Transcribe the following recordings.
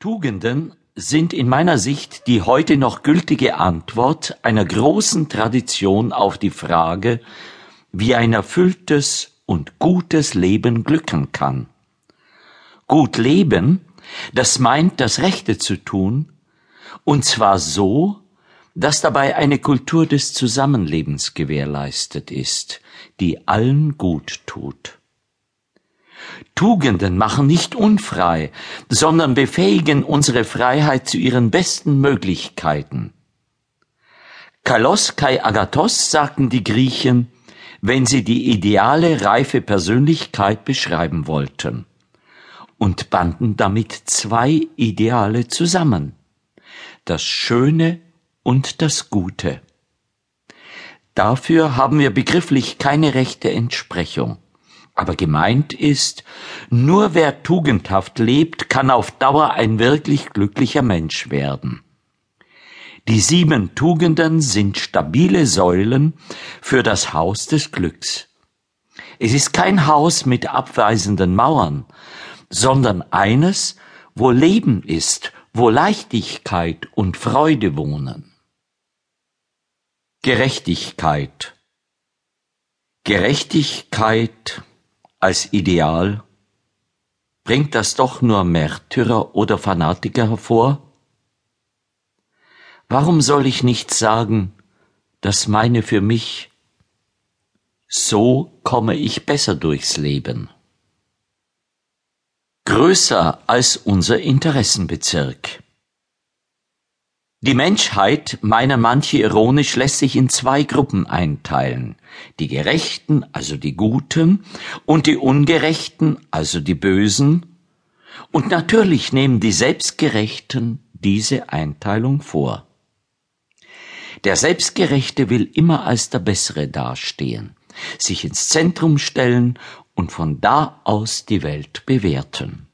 Tugenden sind in meiner Sicht die heute noch gültige Antwort einer großen Tradition auf die Frage, wie ein erfülltes und gutes Leben glücken kann. Gut leben, das meint das Rechte zu tun, und zwar so, dass dabei eine Kultur des Zusammenlebens gewährleistet ist, die allen gut tut. Tugenden machen nicht unfrei, sondern befähigen unsere Freiheit zu ihren besten Möglichkeiten. Kalos kai agathos sagten die Griechen, wenn sie die ideale reife Persönlichkeit beschreiben wollten und banden damit zwei Ideale zusammen, das Schöne und das Gute. Dafür haben wir begrifflich keine rechte Entsprechung. Aber gemeint ist, nur wer tugendhaft lebt, kann auf Dauer ein wirklich glücklicher Mensch werden. Die sieben Tugenden sind stabile Säulen für das Haus des Glücks. Es ist kein Haus mit abweisenden Mauern, sondern eines, wo Leben ist, wo Leichtigkeit und Freude wohnen. Gerechtigkeit Gerechtigkeit als Ideal, bringt das doch nur Märtyrer oder Fanatiker hervor? Warum soll ich nicht sagen, das meine für mich, so komme ich besser durchs Leben? Größer als unser Interessenbezirk. Die Menschheit, meinen manche ironisch, lässt sich in zwei Gruppen einteilen. Die Gerechten, also die Guten, und die Ungerechten, also die Bösen. Und natürlich nehmen die Selbstgerechten diese Einteilung vor. Der Selbstgerechte will immer als der Bessere dastehen, sich ins Zentrum stellen und von da aus die Welt bewerten.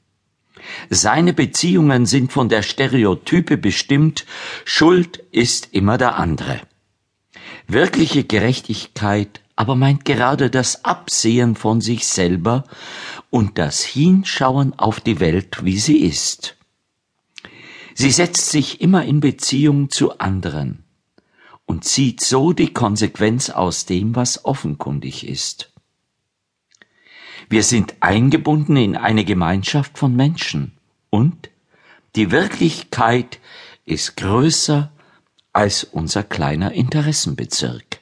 Seine Beziehungen sind von der Stereotype bestimmt, Schuld ist immer der andere. Wirkliche Gerechtigkeit aber meint gerade das Absehen von sich selber und das Hinschauen auf die Welt, wie sie ist. Sie setzt sich immer in Beziehung zu anderen und zieht so die Konsequenz aus dem, was offenkundig ist. Wir sind eingebunden in eine Gemeinschaft von Menschen und die Wirklichkeit ist größer als unser kleiner Interessenbezirk.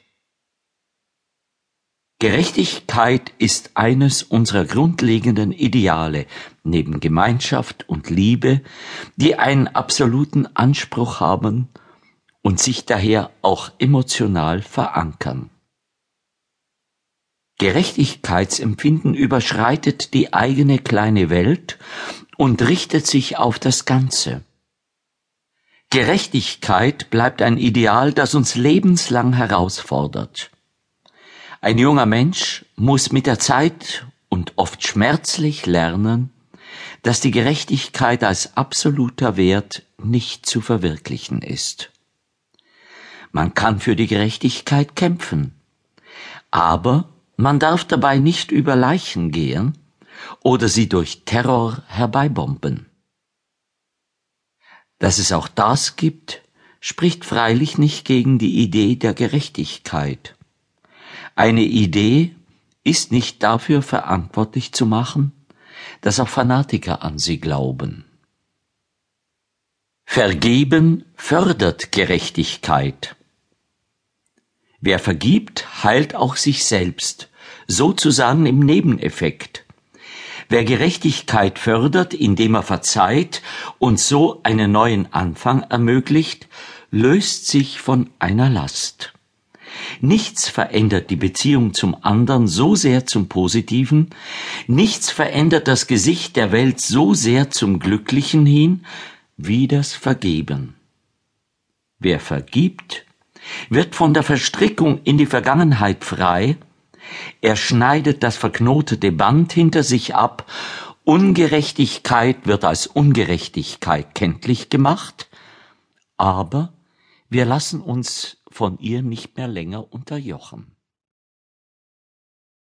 Gerechtigkeit ist eines unserer grundlegenden Ideale neben Gemeinschaft und Liebe, die einen absoluten Anspruch haben und sich daher auch emotional verankern. Gerechtigkeitsempfinden überschreitet die eigene kleine Welt und richtet sich auf das Ganze. Gerechtigkeit bleibt ein Ideal, das uns lebenslang herausfordert. Ein junger Mensch muss mit der Zeit und oft schmerzlich lernen, dass die Gerechtigkeit als absoluter Wert nicht zu verwirklichen ist. Man kann für die Gerechtigkeit kämpfen, aber man darf dabei nicht über Leichen gehen oder sie durch Terror herbeibomben. Dass es auch das gibt, spricht freilich nicht gegen die Idee der Gerechtigkeit. Eine Idee ist nicht dafür verantwortlich zu machen, dass auch Fanatiker an sie glauben. Vergeben fördert Gerechtigkeit. Wer vergibt, heilt auch sich selbst, sozusagen im Nebeneffekt. Wer Gerechtigkeit fördert, indem er verzeiht und so einen neuen Anfang ermöglicht, löst sich von einer Last. Nichts verändert die Beziehung zum anderen so sehr zum Positiven, nichts verändert das Gesicht der Welt so sehr zum Glücklichen hin, wie das Vergeben. Wer vergibt, wird von der Verstrickung in die Vergangenheit frei, er schneidet das verknotete Band hinter sich ab, Ungerechtigkeit wird als Ungerechtigkeit kenntlich gemacht, aber wir lassen uns von ihr nicht mehr länger unterjochen.